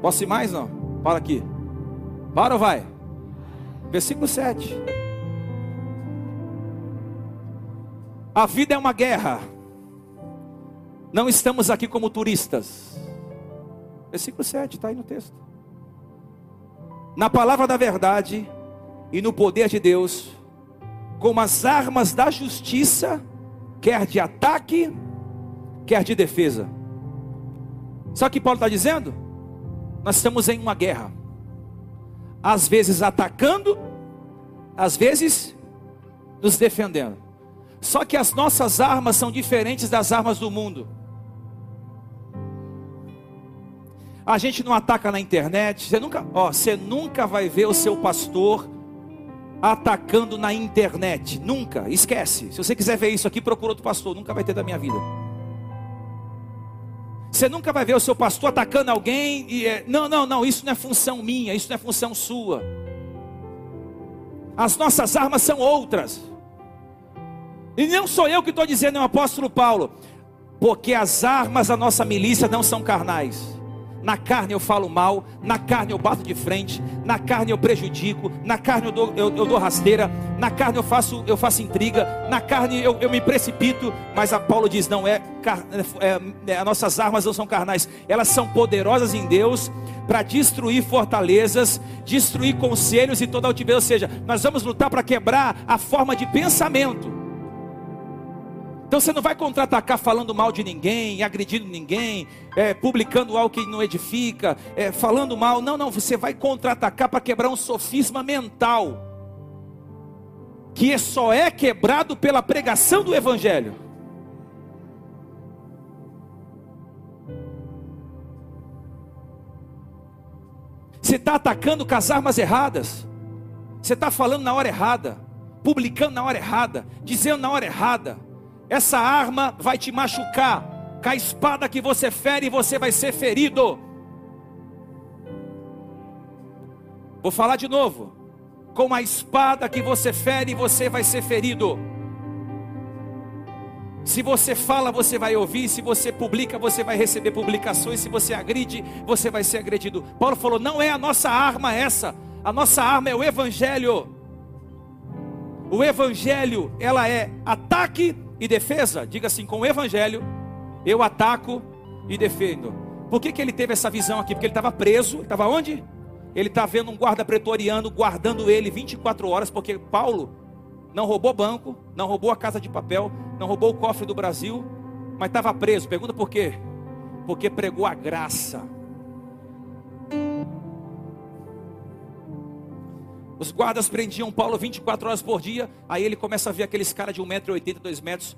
Speaker 1: Posso ir mais não? Para aqui. Para ou vai? Versículo 7. A vida é uma guerra. Não estamos aqui como turistas. Versículo 7, está aí no texto. Na palavra da verdade e no poder de Deus, como as armas da justiça, quer de ataque, quer de defesa. Sabe o que Paulo está dizendo? Nós estamos em uma guerra. Às vezes atacando, às vezes nos defendendo. Só que as nossas armas são diferentes das armas do mundo. A gente não ataca na internet. Você nunca, ó, você nunca vai ver o seu pastor atacando na internet. Nunca. Esquece. Se você quiser ver isso aqui, procura outro pastor. Nunca vai ter da minha vida. Você nunca vai ver o seu pastor atacando alguém e é, não, não, não. Isso não é função minha. Isso não é função sua. As nossas armas são outras. E não sou eu que estou dizendo, é o apóstolo Paulo. Porque as armas da nossa milícia não são carnais. Na carne eu falo mal, na carne eu bato de frente, na carne eu prejudico, na carne eu dou, eu, eu dou rasteira, na carne eu faço, eu faço intriga, na carne eu, eu me precipito, mas a Paulo diz: não é, é, é as nossas armas não são carnais, elas são poderosas em Deus para destruir fortalezas, destruir conselhos e toda altivez. Ou seja, nós vamos lutar para quebrar a forma de pensamento. Então você não vai contra-atacar falando mal de ninguém, agredindo ninguém, é, publicando algo que não edifica, é, falando mal. Não, não, você vai contra-atacar para quebrar um sofisma mental, que só é quebrado pela pregação do Evangelho. Você está atacando com as armas erradas, você está falando na hora errada, publicando na hora errada, dizendo na hora errada essa arma vai te machucar. Com a espada que você fere, você vai ser ferido. Vou falar de novo. Com a espada que você fere, você vai ser ferido. Se você fala, você vai ouvir. Se você publica, você vai receber publicações. Se você agride, você vai ser agredido. Paulo falou: não é a nossa arma essa. A nossa arma é o Evangelho. O evangelho, ela é ataque e defesa. Diga assim, com o evangelho eu ataco e defendo. Por que, que ele teve essa visão aqui? Porque ele estava preso, estava onde? Ele está vendo um guarda pretoriano guardando ele 24 horas, porque Paulo não roubou banco, não roubou a casa de papel, não roubou o cofre do Brasil, mas estava preso. Pergunta por quê? Porque pregou a graça. Os guardas prendiam Paulo 24 horas por dia. Aí ele começa a ver aqueles caras de 1,80m, 2 metros.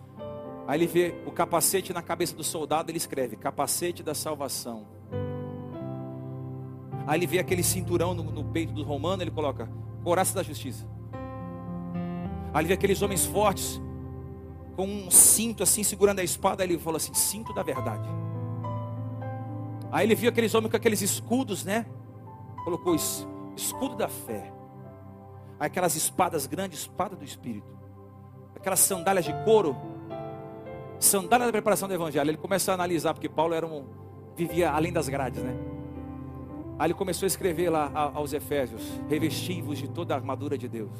Speaker 1: Aí ele vê o capacete na cabeça do soldado. Ele escreve: Capacete da salvação. Aí ele vê aquele cinturão no, no peito do romano. Ele coloca: Coraça da justiça. Aí ele vê aqueles homens fortes. Com um cinto assim, segurando a espada. Aí ele falou assim: Cinto da verdade. Aí ele viu aqueles homens com aqueles escudos, né? Colocou isso, escudo da fé aquelas espadas grandes, espada do Espírito, aquelas sandálias de couro, sandália da preparação do Evangelho. Ele começa a analisar, porque Paulo era um, vivia além das grades, né? Aí ele começou a escrever lá aos Efésios: revestivos de toda a armadura de Deus.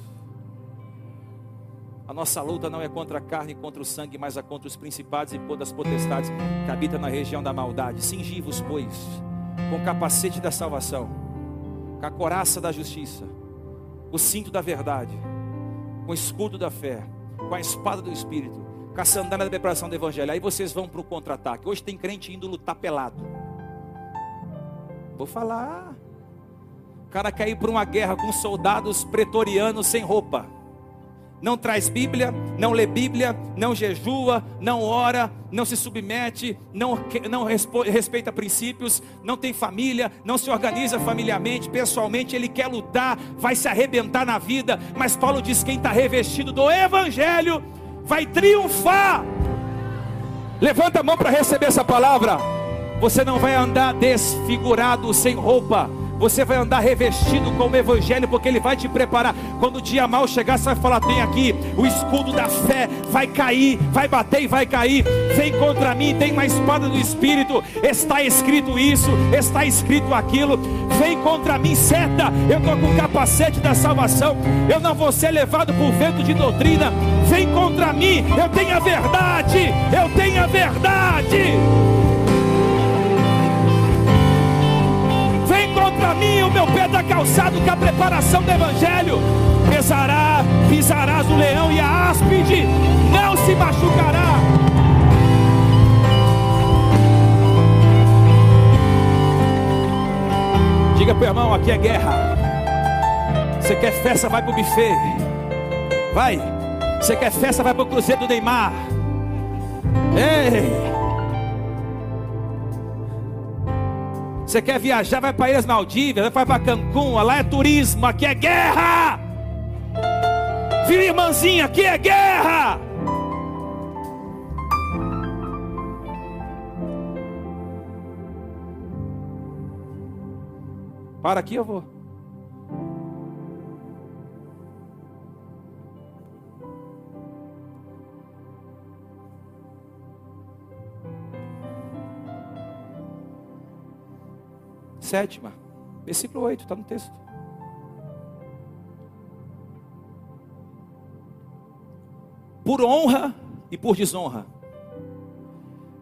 Speaker 1: A nossa luta não é contra a carne e contra o sangue, mas é contra os principados e das potestades que habitam na região da maldade. Cingivos, pois, com o capacete da salvação, com a coraça da justiça o cinto da verdade, com o escudo da fé, com a espada do Espírito, com a sandália da preparação do Evangelho. Aí vocês vão para o contra-ataque. Hoje tem crente indo lutar pelado. Vou falar. O cara quer ir para uma guerra com soldados pretorianos sem roupa não traz Bíblia, não lê Bíblia, não jejua, não ora, não se submete, não, não respeita princípios, não tem família, não se organiza familiarmente, pessoalmente, ele quer lutar, vai se arrebentar na vida, mas Paulo diz: quem está revestido do Evangelho vai triunfar. Levanta a mão para receber essa palavra. Você não vai andar desfigurado, sem roupa você vai andar revestido com o Evangelho, porque Ele vai te preparar. Quando o dia mal chegar, você vai falar: tem aqui o escudo da fé, vai cair, vai bater e vai cair. Vem contra mim, tem uma espada do Espírito. Está escrito isso, está escrito aquilo. Vem contra mim, seta. Eu estou com o capacete da salvação. Eu não vou ser levado por vento de doutrina. Vem contra mim, eu tenho a verdade. Eu tenho a verdade. Contra mim o meu pé está calçado com a preparação do Evangelho. Pesará, pisarás o leão e a áspide, não se machucará. Diga para o irmão, aqui é guerra. Você quer festa, vai para o buffet. Vai. Você quer festa, vai para o cruzeiro do Neymar. Ei. Você quer viajar, vai para Ilhas Maldivas, vai para Cancún, lá é turismo, aqui é guerra. Filha irmãzinha, aqui é guerra. Para aqui eu vou. Sétima, versículo 8, está no texto. Por honra e por desonra,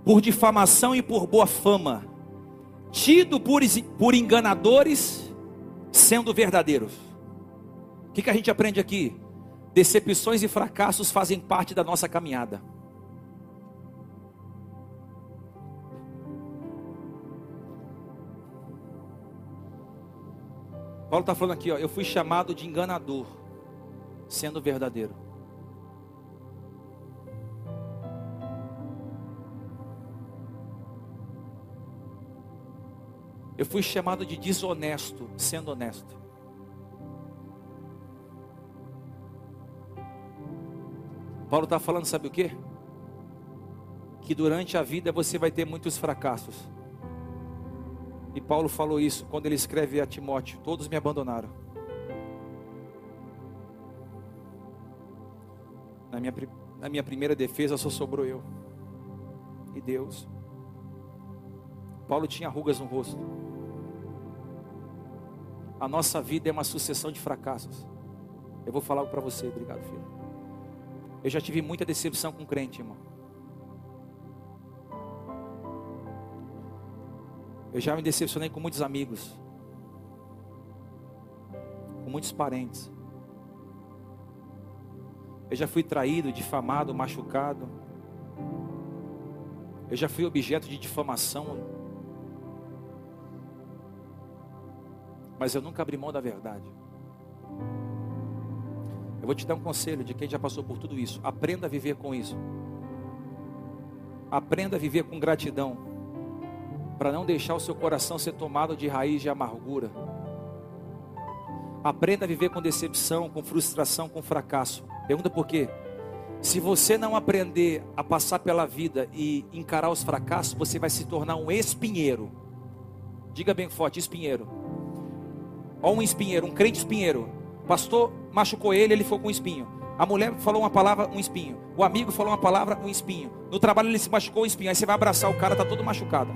Speaker 1: por difamação e por boa fama, tido por, por enganadores, sendo verdadeiros. O que, que a gente aprende aqui? Decepções e fracassos fazem parte da nossa caminhada. Paulo está falando aqui, ó, eu fui chamado de enganador, sendo verdadeiro. Eu fui chamado de desonesto, sendo honesto. Paulo está falando, sabe o que? Que durante a vida você vai ter muitos fracassos. E Paulo falou isso quando ele escreve a Timóteo: Todos me abandonaram. Na minha, na minha primeira defesa só sobrou eu e Deus. Paulo tinha rugas no rosto. A nossa vida é uma sucessão de fracassos. Eu vou falar para você, obrigado, filho. Eu já tive muita decepção com crente, irmão. Eu já me decepcionei com muitos amigos, com muitos parentes. Eu já fui traído, difamado, machucado. Eu já fui objeto de difamação. Mas eu nunca abri mão da verdade. Eu vou te dar um conselho de quem já passou por tudo isso. Aprenda a viver com isso. Aprenda a viver com gratidão. Para não deixar o seu coração ser tomado de raiz de amargura. Aprenda a viver com decepção, com frustração, com fracasso. Pergunta por quê? Se você não aprender a passar pela vida e encarar os fracassos, você vai se tornar um espinheiro. Diga bem forte, espinheiro. Ou um espinheiro, um crente espinheiro. Pastor machucou ele, ele ficou com um espinho. A mulher falou uma palavra, um espinho. O amigo falou uma palavra, um espinho. No trabalho ele se machucou, um espinho. Aí você vai abraçar o cara, tá todo machucado.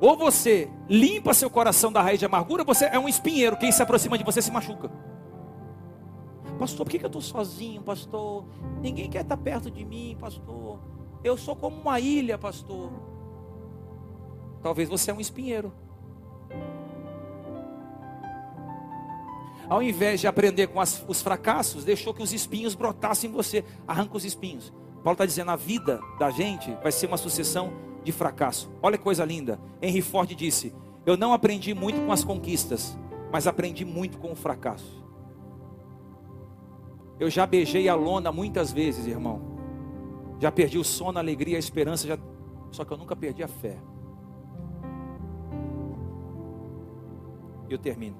Speaker 1: Ou você limpa seu coração da raiz de amargura, você é um espinheiro. Quem se aproxima de você se machuca. Pastor, por que eu estou sozinho, pastor? Ninguém quer estar perto de mim, pastor. Eu sou como uma ilha, pastor. Talvez você é um espinheiro. Ao invés de aprender com as, os fracassos, deixou que os espinhos brotassem em você. Arranca os espinhos. Paulo está dizendo: a vida da gente vai ser uma sucessão de fracasso. Olha que coisa linda. Henry Ford disse: Eu não aprendi muito com as conquistas, mas aprendi muito com o fracasso. Eu já beijei a lona muitas vezes, irmão. Já perdi o sono, a alegria, a esperança, já... só que eu nunca perdi a fé. E eu termino.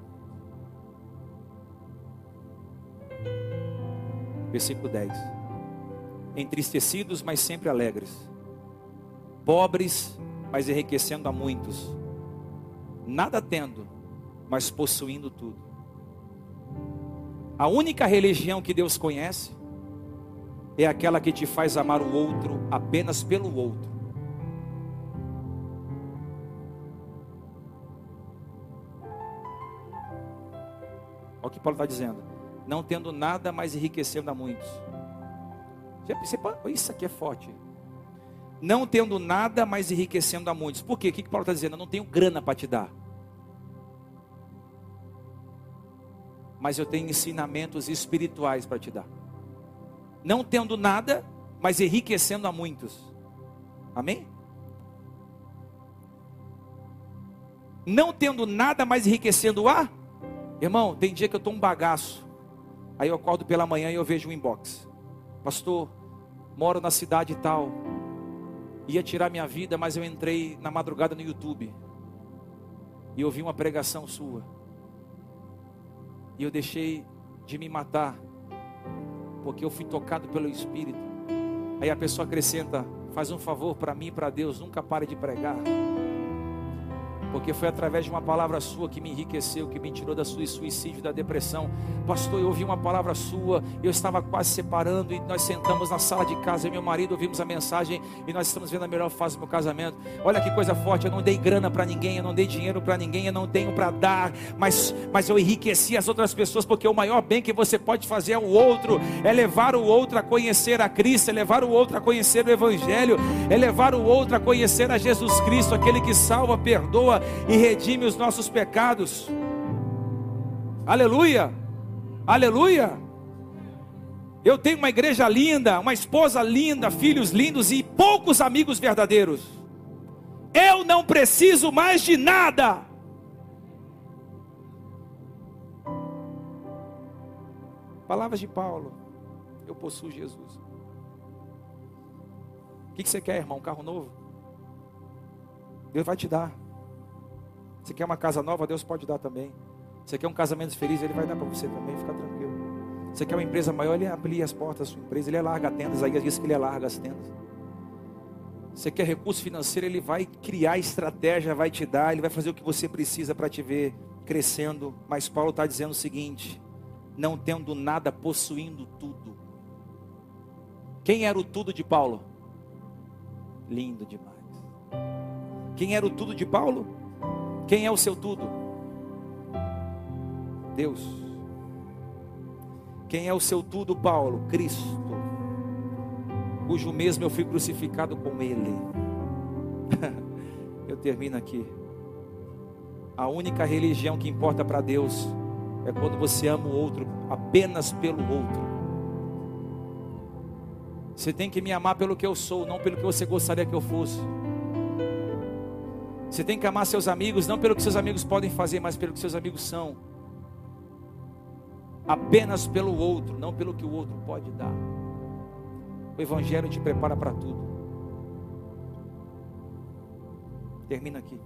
Speaker 1: Versículo 10. Entristecidos, mas sempre alegres. Pobres, mas enriquecendo a muitos. Nada tendo, mas possuindo tudo. A única religião que Deus conhece é aquela que te faz amar o outro apenas pelo outro. Olha o que Paulo está dizendo não tendo nada, mas enriquecendo a muitos. Isso aqui é forte. Não tendo nada, mas enriquecendo a muitos. Por quê? O que Paulo está dizendo? Eu não tenho grana para te dar. Mas eu tenho ensinamentos espirituais para te dar. Não tendo nada, mas enriquecendo a muitos. Amém? Não tendo nada, mas enriquecendo a. Irmão, tem dia que eu estou um bagaço. Aí eu acordo pela manhã e eu vejo um inbox. Pastor, moro na cidade tal. Ia tirar minha vida, mas eu entrei na madrugada no YouTube. E ouvi uma pregação sua. E eu deixei de me matar. Porque eu fui tocado pelo Espírito. Aí a pessoa acrescenta: faz um favor para mim e para Deus, nunca pare de pregar porque foi através de uma palavra sua que me enriqueceu, que me tirou da sua suicídio, da depressão. Pastor, eu ouvi uma palavra sua, eu estava quase separando e nós sentamos na sala de casa, eu e meu marido ouvimos a mensagem e nós estamos vendo a melhor fase do meu casamento. Olha que coisa forte, eu não dei grana para ninguém, eu não dei dinheiro para ninguém, eu não tenho para dar, mas, mas eu enriqueci as outras pessoas, porque o maior bem que você pode fazer ao outro é levar o outro a conhecer a Cristo, é levar o outro a conhecer o Evangelho, é levar o outro a conhecer a Jesus Cristo, aquele que salva, perdoa e redime os nossos pecados. Aleluia! Aleluia! Eu tenho uma igreja linda, uma esposa linda, filhos lindos e poucos amigos verdadeiros. Eu não preciso mais de nada. Palavras de Paulo. Eu possuo Jesus. O que você quer, irmão? Um carro novo? Deus vai te dar. Você quer uma casa nova, Deus pode dar também. Você quer um casamento feliz, Ele vai dar para você também, fica tranquilo. Você quer uma empresa maior, Ele amplia as portas da sua empresa, Ele alarga tendas, aí diz que Ele alarga as tendas. Você quer recurso financeiro, Ele vai criar estratégia, vai te dar, Ele vai fazer o que você precisa para te ver crescendo. Mas Paulo está dizendo o seguinte: não tendo nada, possuindo tudo. Quem era o tudo de Paulo? Lindo demais. Quem era o tudo de Paulo? Quem é o seu tudo? Deus. Quem é o seu tudo, Paulo? Cristo, cujo mesmo eu fui crucificado com Ele. eu termino aqui. A única religião que importa para Deus é quando você ama o outro apenas pelo outro. Você tem que me amar pelo que eu sou, não pelo que você gostaria que eu fosse. Você tem que amar seus amigos, não pelo que seus amigos podem fazer, mas pelo que seus amigos são. Apenas pelo outro, não pelo que o outro pode dar. O Evangelho te prepara para tudo. Termina aqui.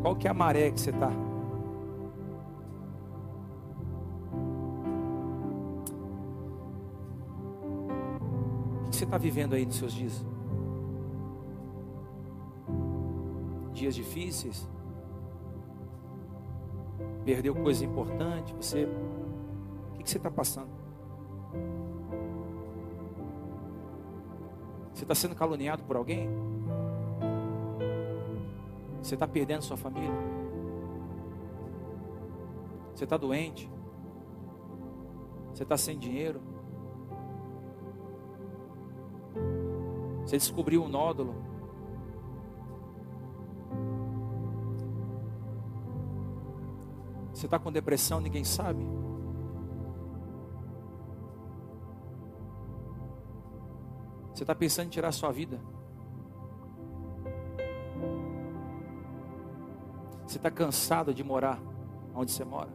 Speaker 1: Qual que é a maré que você está? Que você está vivendo aí nos seus dias? Dias difíceis? Perdeu coisa importante? Você, o que você está passando? Você está sendo caluniado por alguém? Você está perdendo sua família? Você está doente? Você está sem dinheiro? Você descobriu um nódulo? Você está com depressão, ninguém sabe? Você está pensando em tirar sua vida? Você está cansado de morar onde você mora?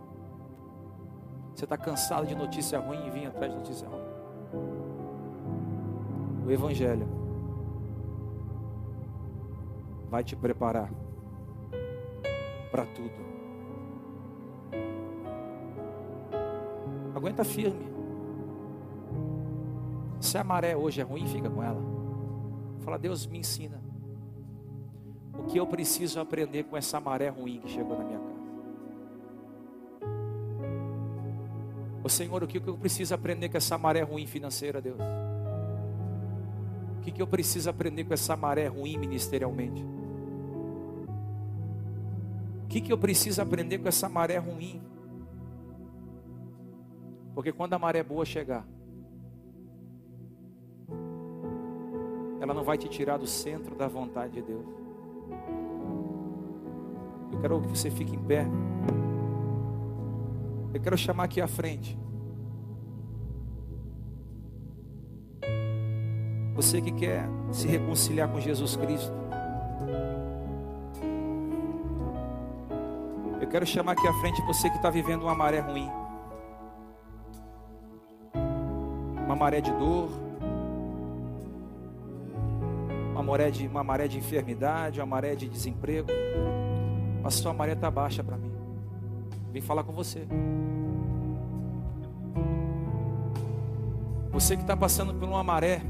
Speaker 1: Você está cansado de notícia ruim e vir atrás de notícia ruim? O Evangelho vai te preparar para tudo. Aguenta firme. Se a maré hoje é ruim, fica com ela. Fala, Deus me ensina o que eu preciso aprender com essa maré ruim que chegou na minha casa. Ô Senhor, o que eu preciso aprender com essa maré ruim financeira, Deus? O que eu preciso aprender com essa maré ruim ministerialmente? O que eu preciso aprender com essa maré ruim? Porque quando a maré boa chegar, ela não vai te tirar do centro da vontade de Deus. Eu quero que você fique em pé. Eu quero chamar aqui à frente. Você que quer se reconciliar com Jesus Cristo. Quero chamar aqui à frente você que está vivendo uma maré ruim. Uma maré de dor. Uma maré de, uma maré de enfermidade, uma maré de desemprego. Pastor, a maré está baixa para mim. Vim falar com você. Você que está passando por uma maré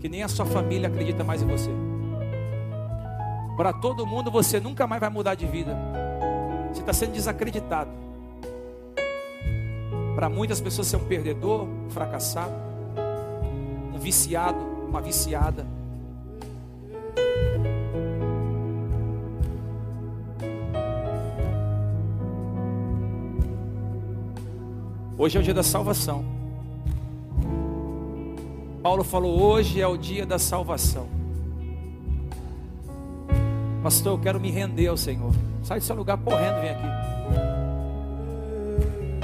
Speaker 1: que nem a sua família acredita mais em você. Para todo mundo você nunca mais vai mudar de vida. Você está sendo desacreditado. Para muitas pessoas você é um perdedor, um fracassado, um viciado, uma viciada. Hoje é o dia da salvação. Paulo falou: hoje é o dia da salvação. Pastor, eu quero me render ao Senhor. Sai do seu lugar correndo, vem aqui.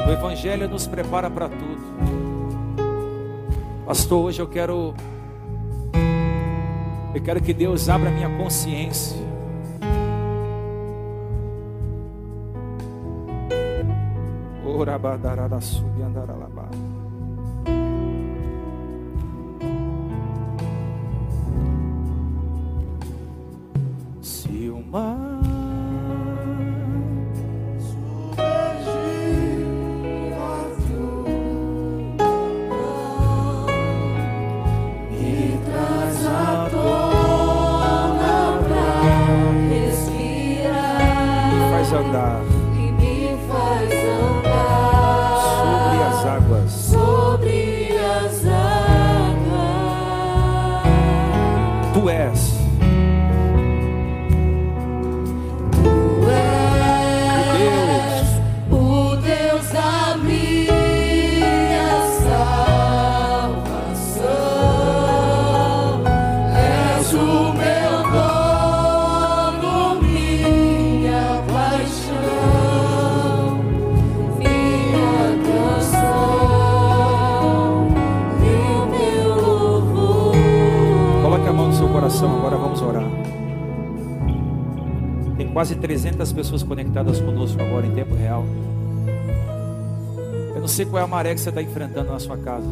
Speaker 1: O Evangelho nos prepara para tudo. Pastor, hoje eu quero. Eu quero que Deus abra minha consciência. Orabadarada subiandaralabá. Se o pessoas conectadas conosco agora em tempo real. Eu não sei qual é a maré que você está enfrentando na sua casa.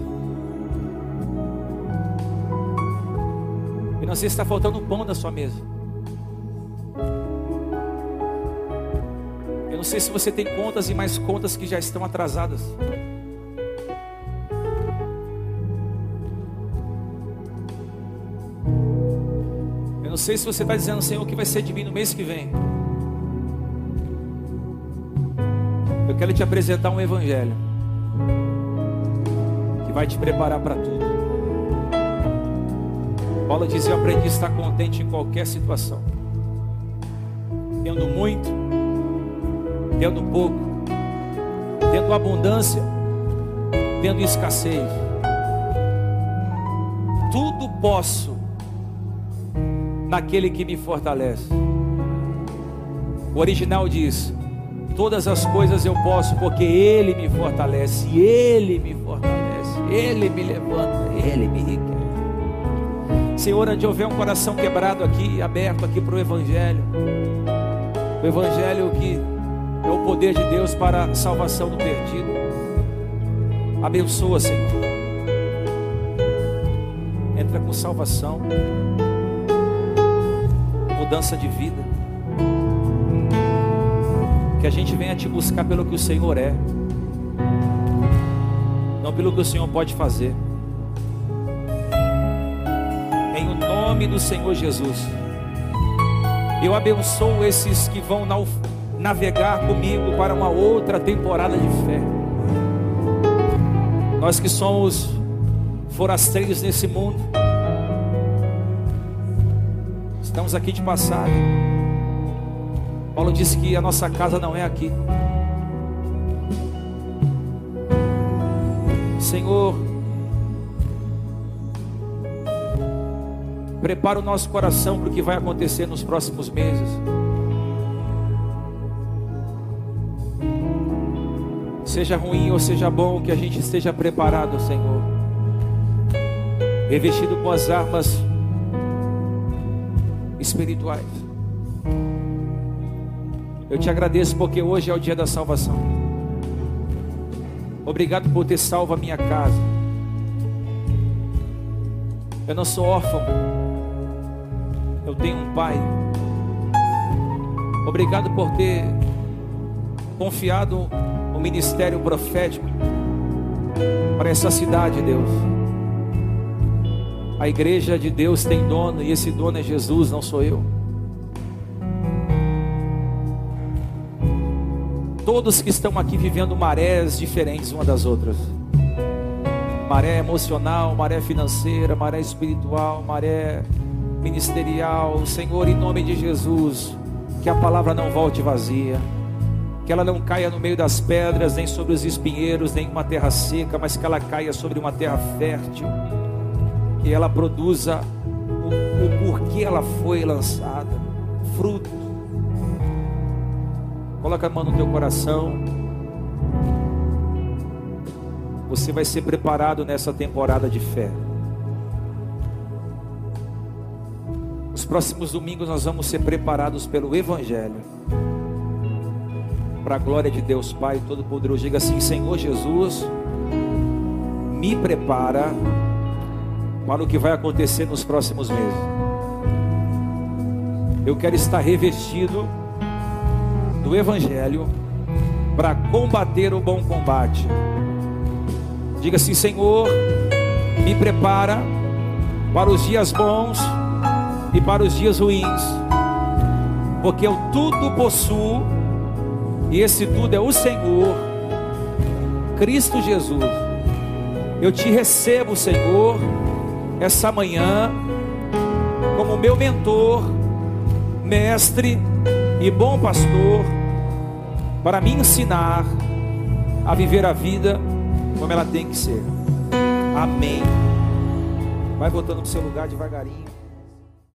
Speaker 1: Eu não sei se está faltando pão na sua mesa. Eu não sei se você tem contas e mais contas que já estão atrasadas. Eu não sei se você está dizendo, Senhor, o que vai ser de mim no mês que vem. Quero te apresentar um evangelho que vai te preparar para tudo. Paulo dizia: Eu aprendi a estar contente em qualquer situação, tendo muito, tendo pouco, tendo abundância, tendo escassez. Tudo posso naquele que me fortalece. O original diz: Todas as coisas eu posso, porque Ele me fortalece, Ele me fortalece, Ele me levanta, Ele me enriquece. Senhor, onde houver um coração quebrado aqui, aberto aqui para o Evangelho, o Evangelho que é o poder de Deus para a salvação do perdido. Abençoa, Senhor. Entra com salvação, mudança de vida. A gente venha te buscar pelo que o Senhor é, não pelo que o Senhor pode fazer. Em o nome do Senhor Jesus, eu abençoo esses que vão navegar comigo para uma outra temporada de fé. Nós que somos forasteiros nesse mundo, estamos aqui de passagem. Paulo disse que a nossa casa não é aqui. Senhor, prepara o nosso coração para o que vai acontecer nos próximos meses. Seja ruim ou seja bom, que a gente esteja preparado, Senhor. Revestido com as armas espirituais. Eu te agradeço porque hoje é o dia da salvação. Obrigado por ter salvo a minha casa. Eu não sou órfão. Eu tenho um pai. Obrigado por ter confiado o ministério profético para essa cidade, Deus. A igreja de Deus tem dono e esse dono é Jesus, não sou eu. Todos que estão aqui vivendo marés diferentes uma das outras. Maré emocional, maré financeira, maré espiritual, maré ministerial. Senhor, em nome de Jesus, que a palavra não volte vazia que ela não caia no meio das pedras, nem sobre os espinheiros, nem uma terra seca, mas que ela caia sobre uma terra fértil, que ela produza o, o porquê ela foi lançada, fruto. Coloca a mão no teu coração. Você vai ser preparado nessa temporada de fé. Os próximos domingos nós vamos ser preparados pelo Evangelho para a glória de Deus Pai Todo-Poderoso. Diga assim: Senhor Jesus, me prepara para o que vai acontecer nos próximos meses. Eu quero estar revestido do Evangelho para combater o bom combate. Diga assim: Senhor, me prepara para os dias bons e para os dias ruins, porque eu tudo possuo e esse tudo é o Senhor, Cristo Jesus. Eu te recebo, Senhor, essa manhã, como meu mentor, mestre e bom pastor, para me ensinar a viver a vida como ela tem que ser. Amém. Vai voltando para o seu lugar devagarinho.